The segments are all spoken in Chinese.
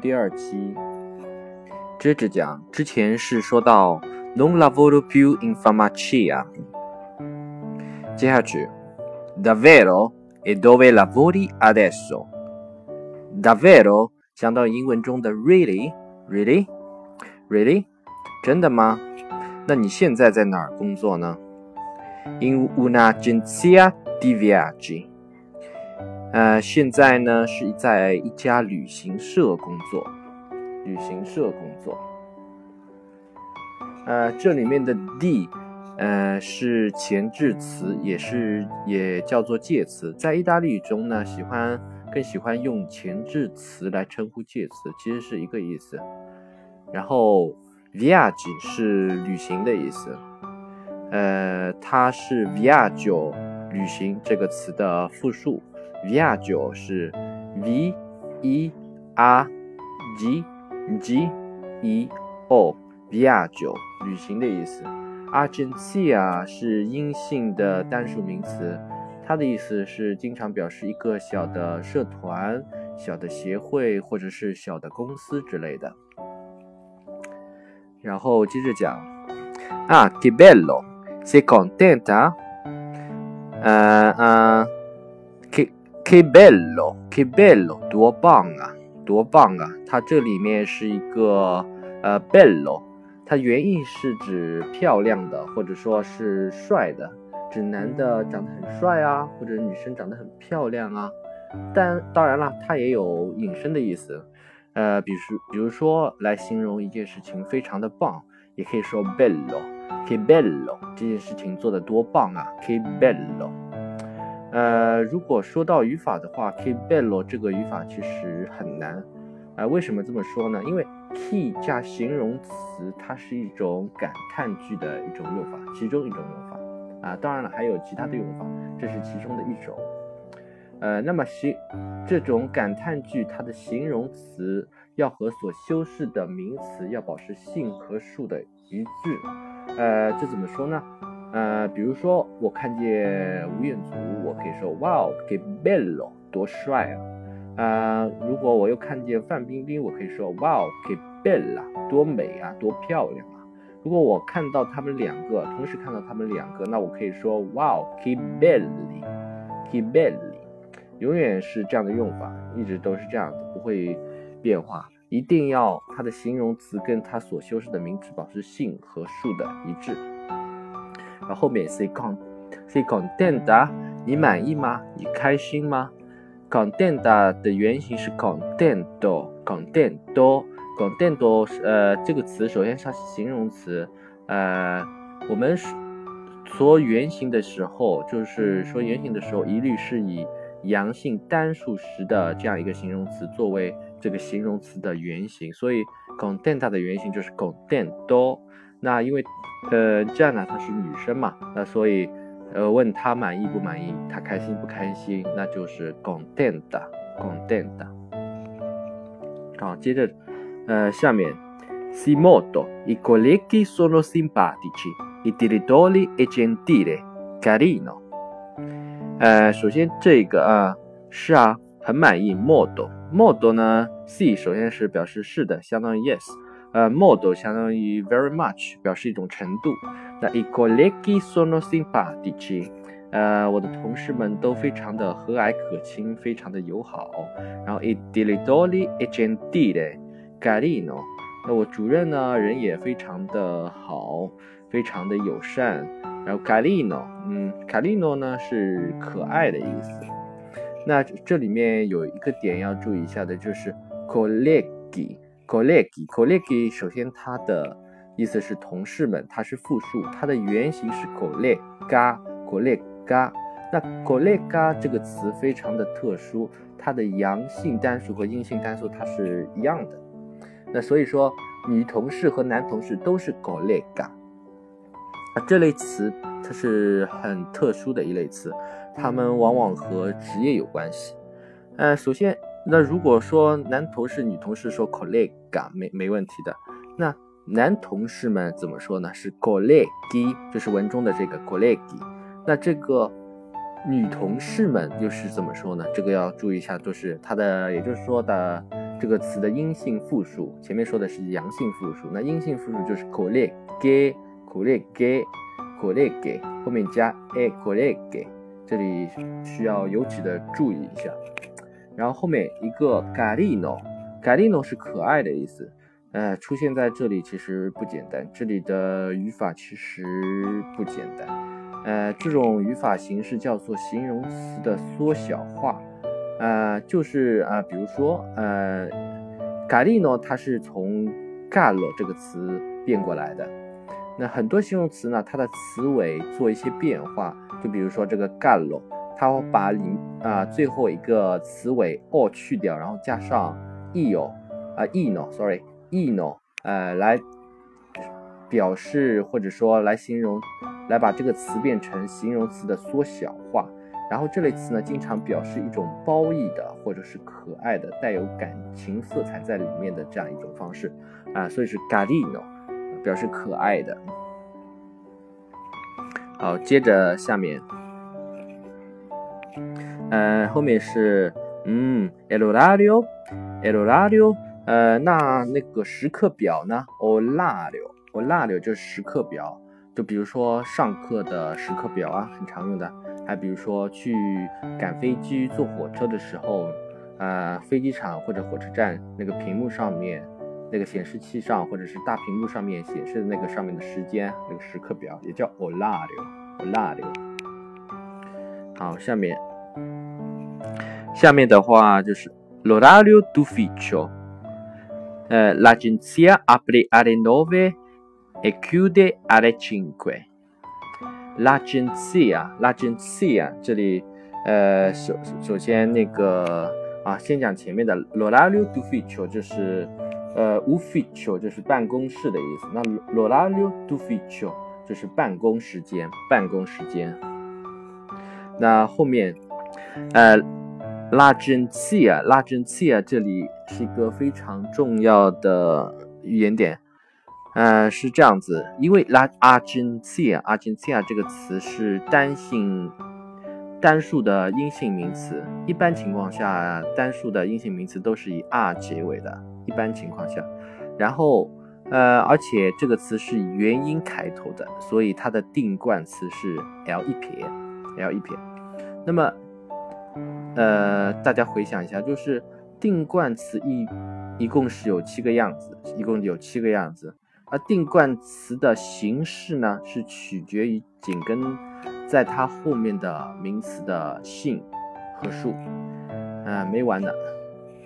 第二期，接着讲。之前是说到 non lavoro più in farmacia，接下去 davvero e dove lavori adesso？davvero 讲到英文中的 really，really，really，真的吗？那你现在在哪儿工作呢？in un'agenzia di viaggi。呃，现在呢是在一家旅行社工作，旅行社工作。呃，这里面的 d，呃，是前置词，也是也叫做介词。在意大利语中呢，喜欢更喜欢用前置词来称呼介词，其实是一个意思。然后 viaggi 是旅行的意思，呃，它是 viaggio 旅行这个词的复数。Viaggio 是 v e r g g e o Viaggio 旅行的意思。Agenzia 是阴性的单数名词，它的意思是经常表示一个小的社团、小的协会或者是小的公司之类的。然后接着讲啊，Che bello，sei contenta？呃呃。Che bello, che bello，多棒啊，多棒啊！它这里面是一个呃 bello，它原意是指漂亮的，或者说是帅的，指男的长得很帅啊，或者女生长得很漂亮啊。但当然了，它也有引申的意思，呃，比如比如说来形容一件事情非常的棒，也可以说 bello，che bello，这件事情做的多棒啊，che bello。呃，如果说到语法的话，che bello 这个语法其实很难。啊，为什么这么说呢？因为 che 加形容词，它是一种感叹句的一种用法，其中一种用法。啊，当然了，还有其他的用法，这是其中的一种。呃，那么形这种感叹句，它的形容词要和所修饰的名词要保持性和数的一致。呃，这怎么说呢？呃，比如说我看见吴彦祖，我可以说 Wow，che bello，多帅啊！啊，如果我又看见范冰冰，我可以说 Wow，che bella，多美啊，多漂亮啊！如果我看到他们两个，同时看到他们两个，那我可以说 Wow，che belli，che belli，永远是这样的用法，一直都是这样的，不会变化，一定要它的形容词跟它所修饰的名词保持性和数的一致。后面 say con say contenta，你满意吗？你开心吗？contenta 的原型是 contento，contento，contento 呃这个词首先它是形容词，呃我们说原型的时候，就是说原型的时候，一律是以阳性单数时的这样一个形容词作为这个形容词的原型，所以 content 的原型就是 contento。那因为，呃，这样呢，她是女生嘛，那所以，呃，问她满意不满意，她开心不开心，那就是 contenta，contenta。好，接着，呃，下面，si molto i colleghi sono simpatici, i direttori è gentile, carino。呃，首先这个啊，是啊，很满意，molto，molto 呢，si 首先是表示是的，相当于 yes。呃，modo 相当于 very much，表示一种程度。那 i colleghi sono simpatici，呃，我的同事们都非常的和蔼可亲，非常的友好。然后 i direttori è gentile, carino，那我主任呢，人也非常的好，非常的友善。然后 carino，嗯，carino 呢是可爱的意思。那这里面有一个点要注意一下的，就是 colleghi。colleghi，colleghi，首先它的意思是同事们，它是复数，它的原型是 collega，collega。那 collega 这个词非常的特殊，它的阳性单数和阴性单数它是一样的。那所以说，女同事和男同事都是 collega。啊，这类词它是很特殊的一类词，它们往往和职业有关系。呃，首先。那如果说男同事、女同事说 colleague 没没问题的，那男同事们怎么说呢？是 colleague，就是文中的这个 colleague。那这个女同事们又是怎么说呢？这个要注意一下，就是它的，也就是说的这个词的阴性复数，前面说的是阳性复数，那阴性复数就是 colleague，colleague，colleague，后面加 a colleague 这里需要尤其的注意一下。然后后面一个 galino，galino 是可爱的意思，呃，出现在这里其实不简单，这里的语法其实不简单，呃，这种语法形式叫做形容词的缩小化，呃，就是啊，比如说呃，galino 它是从 gallo 这个词变过来的，那很多形容词呢，它的词尾做一些变化，就比如说这个 gallo。它把里啊最后一个词尾 o 去掉，然后加上 eo 啊 eno，sorry eno，呃来表示或者说来形容，来把这个词变成形容词的缩小化。然后这类词呢，经常表示一种褒义的或者是可爱的、带有感情色彩在里面的这样一种方式啊，所以是 carino，表示可爱的。好，接着下面。呃，后面是嗯，el horario，el horario，呃，那那个时刻表呢？horario，horario 就是时刻表，就比如说上课的时刻表啊，很常用的。还比如说去赶飞机、坐火车的时候，呃，飞机场或者火车站那个屏幕上面，那个显示器上或者是大屏幕上面显示的那个上面的时间，那个时刻表也叫 horario，horario。好，下面。下面的话就是 l'orario d'ufficio，呃，l'agenzia apre alle nove e chiude alle cinque。l'agenzia，l'agenzia 这里，呃，首首先那个啊，先讲前面的 l'orario d'ufficio，就是呃，ufficio 就是办公室的意思。那 l'orario d'ufficio 就是办公时间，办公时间。那后面，呃。拉针器啊，拉针器啊，这里是一个非常重要的语言点。呃，是这样子，因为拉阿针器啊，阿针器啊这个词是单性单数的阴性名词。一般情况下，单数的阴性名词都是以 r 结尾的。一般情况下，然后呃，而且这个词是以元音开头的，所以它的定冠词是 l 一撇，l 一撇。那么呃，大家回想一下，就是定冠词一一共是有七个样子，一共有七个样子。而定冠词的形式呢，是取决于紧跟在它后面的名词的性和数。啊，没完呢，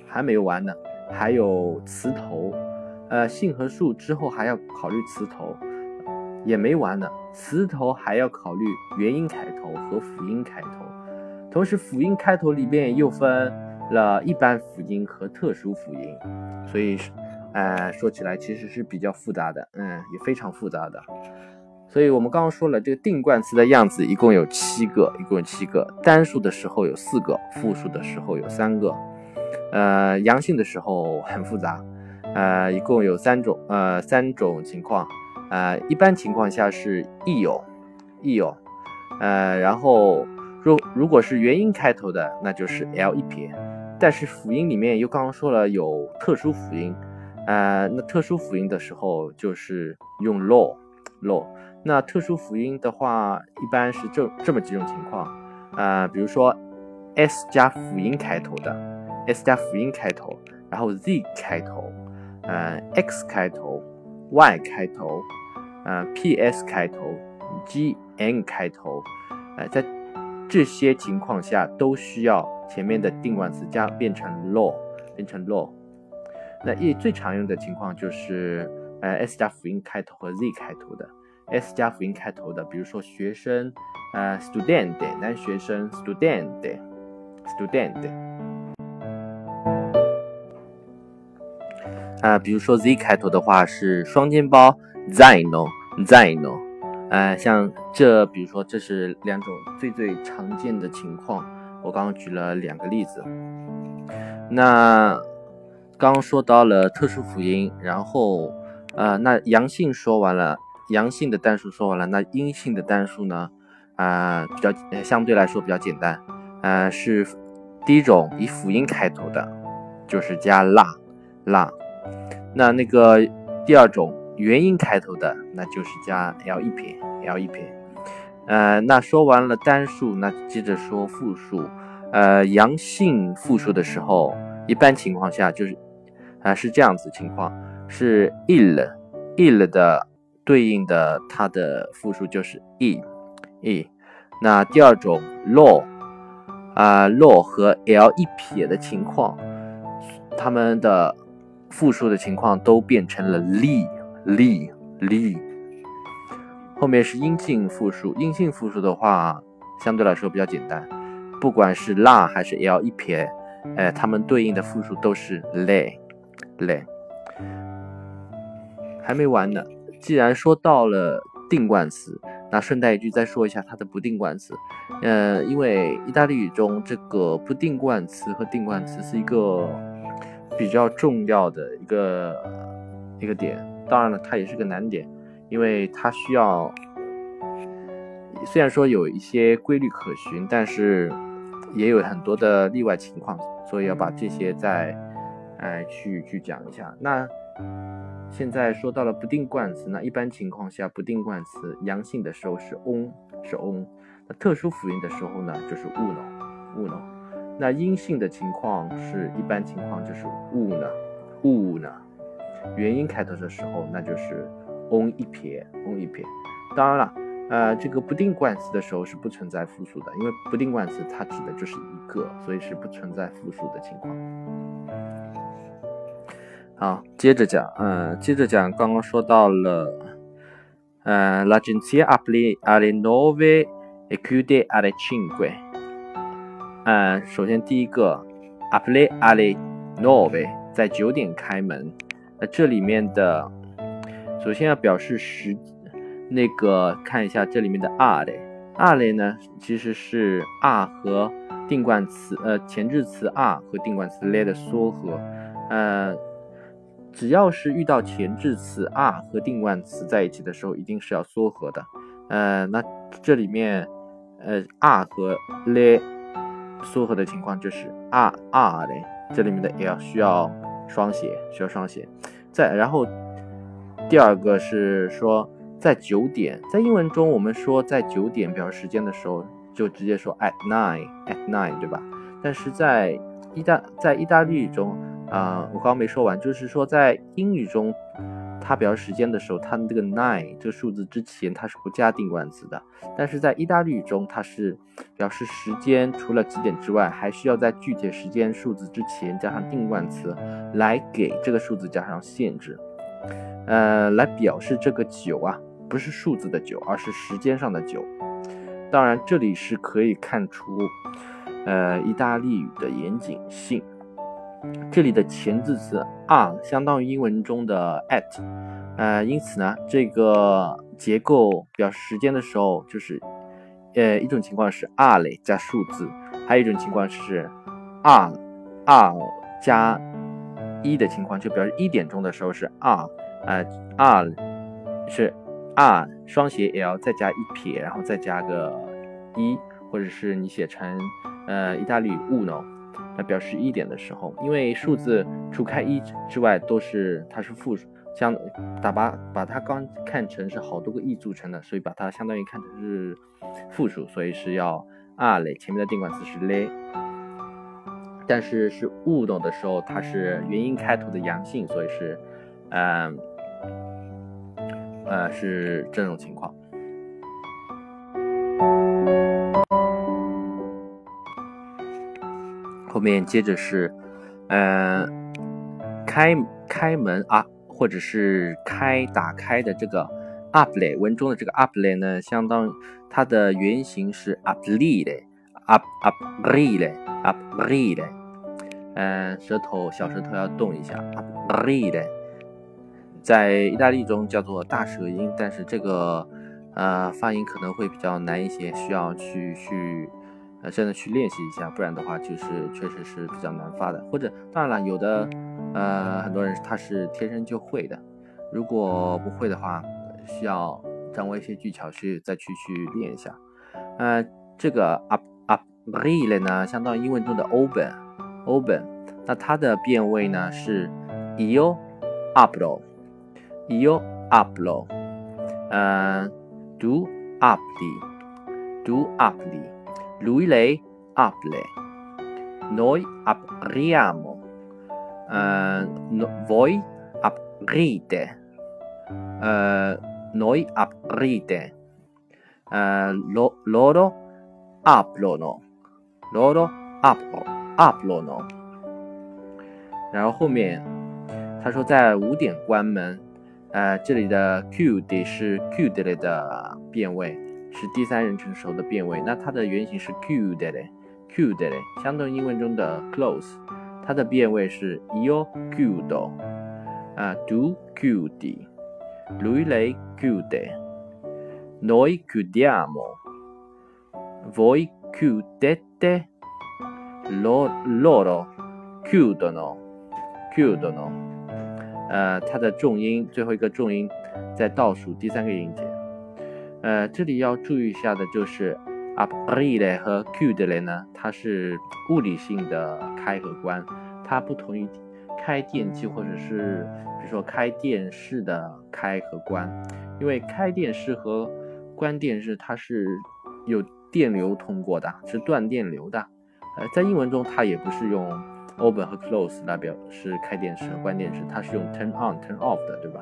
还没完呢，还有词头。呃，性和数之后还要考虑词头，也没完呢。词头还要考虑元音开头和辅音开头。同时，辅音开头里边又分了一般辅音和特殊辅音，所以，呃，说起来其实是比较复杂的，嗯，也非常复杂的。所以我们刚刚说了，这个定冠词的样子一共有七个，一共有七个。单数的时候有四个，复数的时候有三个，呃，阳性的时候很复杂，呃，一共有三种，呃，三种情况，呃，一般情况下是亦有，亦有，呃，然后。如如果是元音开头的，那就是 l 一撇，但是辅音里面又刚刚说了有特殊辅音，呃，那特殊辅音的时候就是用 lo lo。那特殊辅音的话，一般是这这么几种情况，呃，比如说 s 加辅音开头的，s 加辅音开头，然后 z 开头，呃，x 开头，y 开头，呃，ps 开头，gn 开头，呃，在这些情况下都需要前面的定冠词加变成 law，变成 law。那一最常用的情况就是呃 s 加辅音开头和 z 开头的，s 加辅音开头的，比如说学生，呃 student 男学生 student student。啊，比如说 z 开头的话是双肩包 zino zino。呃，像这，比如说，这是两种最最常见的情况。我刚刚举了两个例子。那刚刚说到了特殊辅音，然后呃，那阳性说完了，阳性的单数说完了，那阴性的单数呢？啊，比较相对来说比较简单。呃，是第一种以辅音开头的，就是加 la 啦。那那个第二种元音开头的，那就是加 l 一撇 l 一撇。呃，那说完了单数，那接着说复数。呃，阳性复数的时候，一般情况下就是啊是这样子情况，是 ill ill 的对应的它的复数就是 e e。那第二种 law 啊 law 和 l 一撇的情况，它们的复数的情况都变成了 li li li。后面是阴性复数，阴性复数的话相对来说比较简单，不管是 l 还是 l 一撇，哎，它们对应的复数都是 le le。还没完呢，既然说到了定冠词。那顺带一句再说一下它的不定冠词，呃，因为意大利语中这个不定冠词和定冠词是一个比较重要的一个一个点，当然了，它也是个难点，因为它需要虽然说有一些规律可循，但是也有很多的例外情况，所以要把这些再哎去去讲一下。那现在说到了不定冠词，那一般情况下不定冠词阳性的时候是 on 是 on，那特殊辅音的时候呢就是 uno uno，那阴性的情况是一般情况就是 uno uno，元音开头的时候那就是 on 一撇 on 一撇。当然了，呃，这个不定冠词的时候是不存在复数的，因为不定冠词它指的就是一个，所以是不存在复数的情况。好，接着讲，嗯，接着讲，刚刚说到了，嗯，l'agenzia aple alle nove e chiude alle cinque。嗯，首先第一个，aple alle nove，在九点开门。那这里面的，首先要表示时，那个看一下这里面的 alle，alle 呢，其实是 are 和定冠词，呃，前置词 are 和定冠词 le 的缩合，呃。只要是遇到前置词 are 和定冠词在一起的时候，一定是要缩合的。呃，那这里面，呃，are 和 le 缩合的情况就是 are are 嘞，这里面的 l 需要双写，需要双写。再然后，第二个是说在九点，在英文中我们说在九点表示时间的时候，就直接说 at nine at nine，对吧？但是在意大在意大利语中。啊，我刚刚没说完，就是说在英语中，它表示时间的时候，它这个 nine 这个数字之前它是不加定冠词的，但是在意大利语中，它是表示时间除了几点之外，还需要在具体时间数字之前加上定冠词，来给这个数字加上限制，呃，来表示这个九啊，不是数字的九，而是时间上的九。当然，这里是可以看出，呃，意大利语的严谨性。这里的前置词 are 相当于英文中的 at，呃，因此呢，这个结构表示时间的时候，就是，呃，一种情况是 are 嘞加数字，还有一种情况是 are are 加一的情况，就表示一点钟的时候是 are，呃，are 是 are 双写 l 再加一撇，然后再加个一，或者是你写成呃意大利语 uno。那表示一点的时候，因为数字除开一之外都是它是负数，相打把把它刚看成是好多个一组成的，所以把它相当于看成是负数，所以是要 r 嘞，前面的定冠词是嘞但是是物动的时候，它是元音开头的阳性，所以是嗯呃是这种情况。面接着是，呃，开开门啊，或者是开打开的这个 uple，文中的这个 uple 呢，相当它的原型是 aprire，ap aprire，aprire，嗯，舌头小舌头要动一下，aprire，在意大利中叫做大舌音，但是这个呃发音可能会比较难一些，需要去去。呃，真的去练习一下，不然的话就是确实是比较难发的。或者当然了，有的呃很多人他是天生就会的，如果不会的话，需要掌握一些技巧去再去去练一下。呃，这个 up up r 呢，相当于英文中的 open open，那它的变位呢是 io apro, io apro, uh, tu apri, tu apri, lui lei apre, noi apriamo, uh, no, voi aprite, uh, noi aprite, uh, lo, loro aprono, loro apro, aprono，然后后面他说在五点关门，呃，这里的 chiude 是 chiudere 的变位，是第三人称时候的变位，那它的原型是 chiudere，chiudere，相当于英文中的 close，它的变位是 io chiudo，啊，tu chiudi，lui lei chiude，noi chiudiamo，voi chiudete，loro chiudono，chiudono。呃，它的重音最后一个重音在倒数第三个音节。呃，这里要注意一下的就是 aprire 和 chiudere 呢，它是物理性的开和关，它不同于开电器或者是比如说开电视的开和关，因为开电视和关电视它是有电流通过的，是断电流的。呃，在英文中它也不是用。Open 和 Close 来表示开电视和关电视，它是用 Turn On、Turn Off 的，对吧？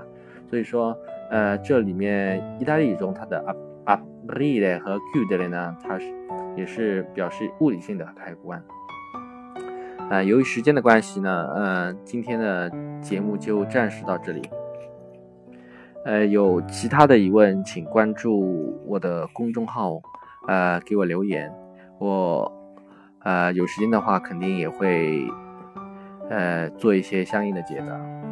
所以说，呃，这里面意大利语中它的 Aprire 和 q u d e 呢，它是也是表示物理性的开关。呃，由于时间的关系呢，呃，今天的节目就暂时到这里。呃，有其他的疑问，请关注我的公众号，呃，给我留言，我。呃，有时间的话，肯定也会，呃，做一些相应的解答。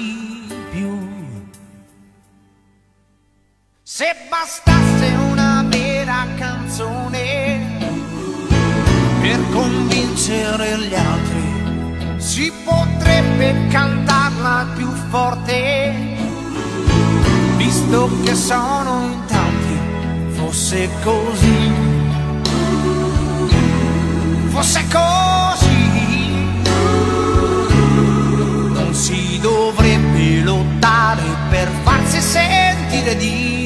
Se bastasse una vera canzone per convincere gli altri, si potrebbe cantarla più forte, visto che sono in tanti, fosse così, fosse così, non si dovrebbe lottare per farsi sentire di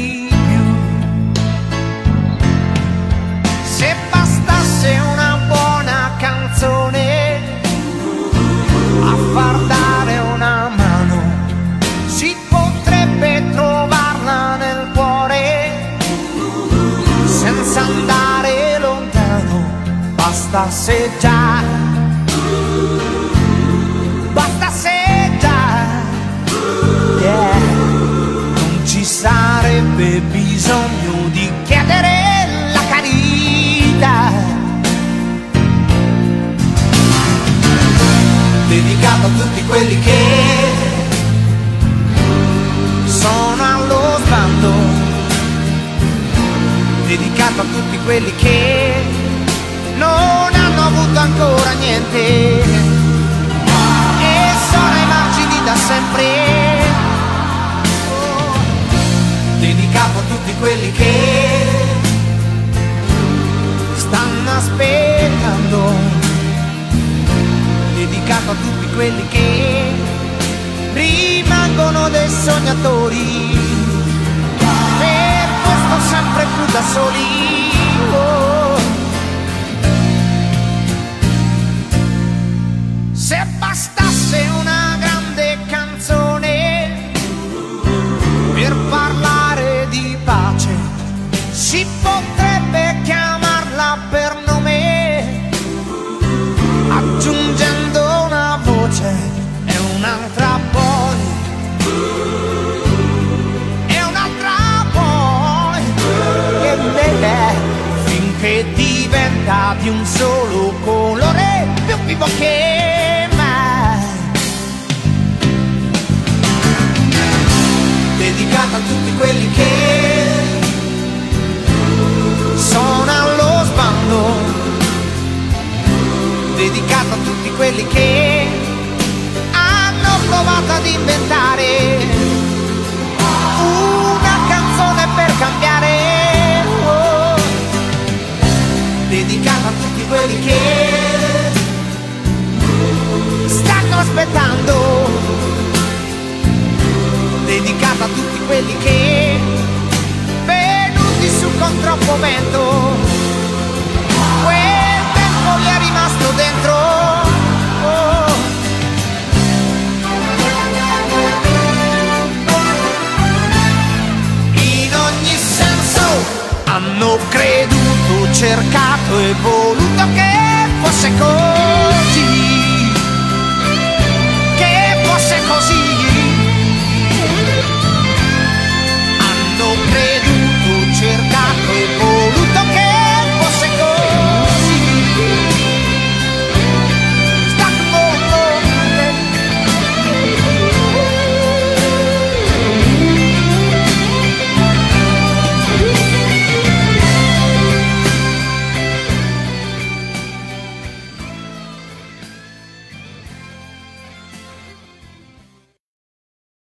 sarebbe bisogno di chiedere la carità. Dedicato a tutti quelli che sono allo sbando, dedicato a tutti quelli che quelli che rimangono dei sognatori, per questo sempre più da soli. Oh, di un solo colore, più vivo che mai. Dedicata a tutti quelli che sono allo sbando, dedicata a tutti quelli che dedicata a tutti quelli che venuti su con troppo vento. Quel tempo gli è rimasto dentro. Oh. In ogni senso hanno creduto, cercato e voluto che fosse così.